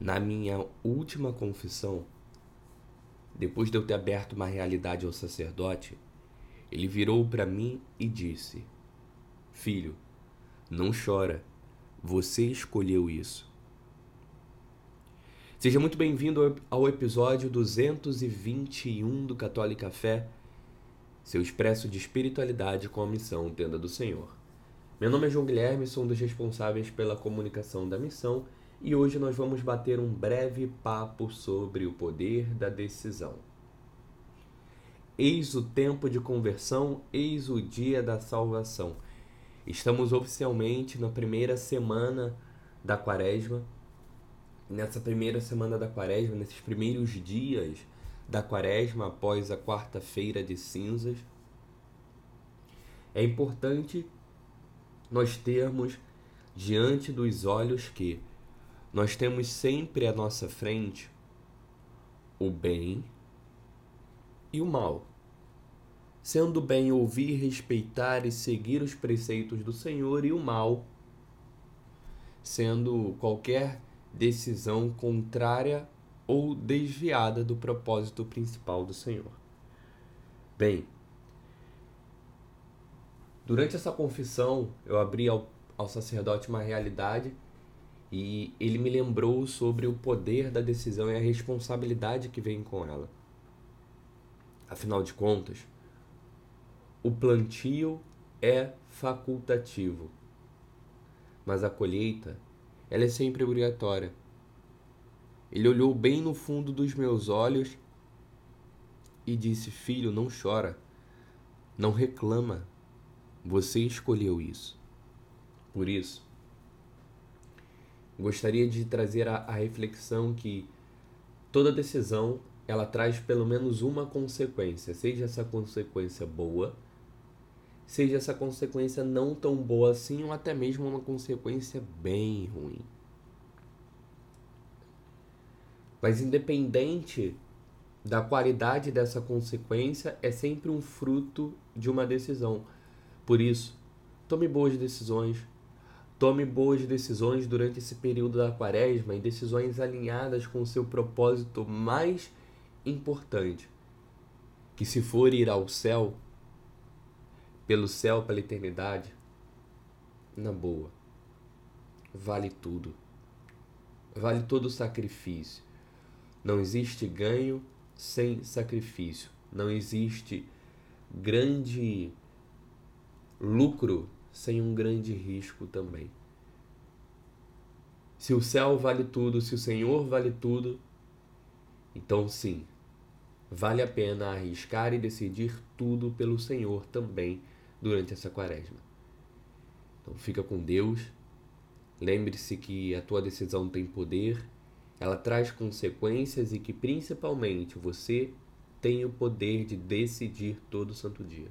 Na minha última confissão, depois de eu ter aberto uma realidade ao sacerdote, ele virou para mim e disse: Filho, não chora, você escolheu isso. Seja muito bem-vindo ao episódio 221 do Católico Café, seu expresso de espiritualidade com a missão Tenda do Senhor. Meu nome é João Guilherme, sou um dos responsáveis pela comunicação da missão e hoje nós vamos bater um breve papo sobre o poder da decisão. Eis o tempo de conversão, eis o dia da salvação. Estamos oficialmente na primeira semana da quaresma. Nessa primeira semana da quaresma, nesses primeiros dias da quaresma, após a quarta-feira de cinzas, é importante nós termos diante dos olhos que nós temos sempre à nossa frente o bem e o mal. Sendo bem ouvir, respeitar e seguir os preceitos do Senhor, e o mal, sendo qualquer decisão contrária ou desviada do propósito principal do Senhor. Bem, durante essa confissão, eu abri ao, ao sacerdote uma realidade e ele me lembrou sobre o poder da decisão e a responsabilidade que vem com ela. Afinal de contas, o plantio é facultativo, mas a colheita ela é sempre obrigatória. Ele olhou bem no fundo dos meus olhos e disse: Filho, não chora, não reclama, você escolheu isso. Por isso, gostaria de trazer a, a reflexão que toda decisão ela traz pelo menos uma consequência, seja essa consequência boa, seja essa consequência não tão boa assim, ou até mesmo uma consequência bem ruim. Mas independente da qualidade dessa consequência, é sempre um fruto de uma decisão. Por isso, tome boas decisões, Tome boas decisões durante esse período da quaresma e decisões alinhadas com o seu propósito mais importante. Que se for ir ao céu, pelo céu, pela eternidade, na boa, vale tudo. Vale todo o sacrifício. Não existe ganho sem sacrifício. Não existe grande lucro sem um grande risco também. Se o céu vale tudo, se o Senhor vale tudo, então sim, vale a pena arriscar e decidir tudo pelo Senhor também durante essa quaresma. Então fica com Deus. Lembre-se que a tua decisão tem poder, ela traz consequências e que principalmente você tem o poder de decidir todo santo dia.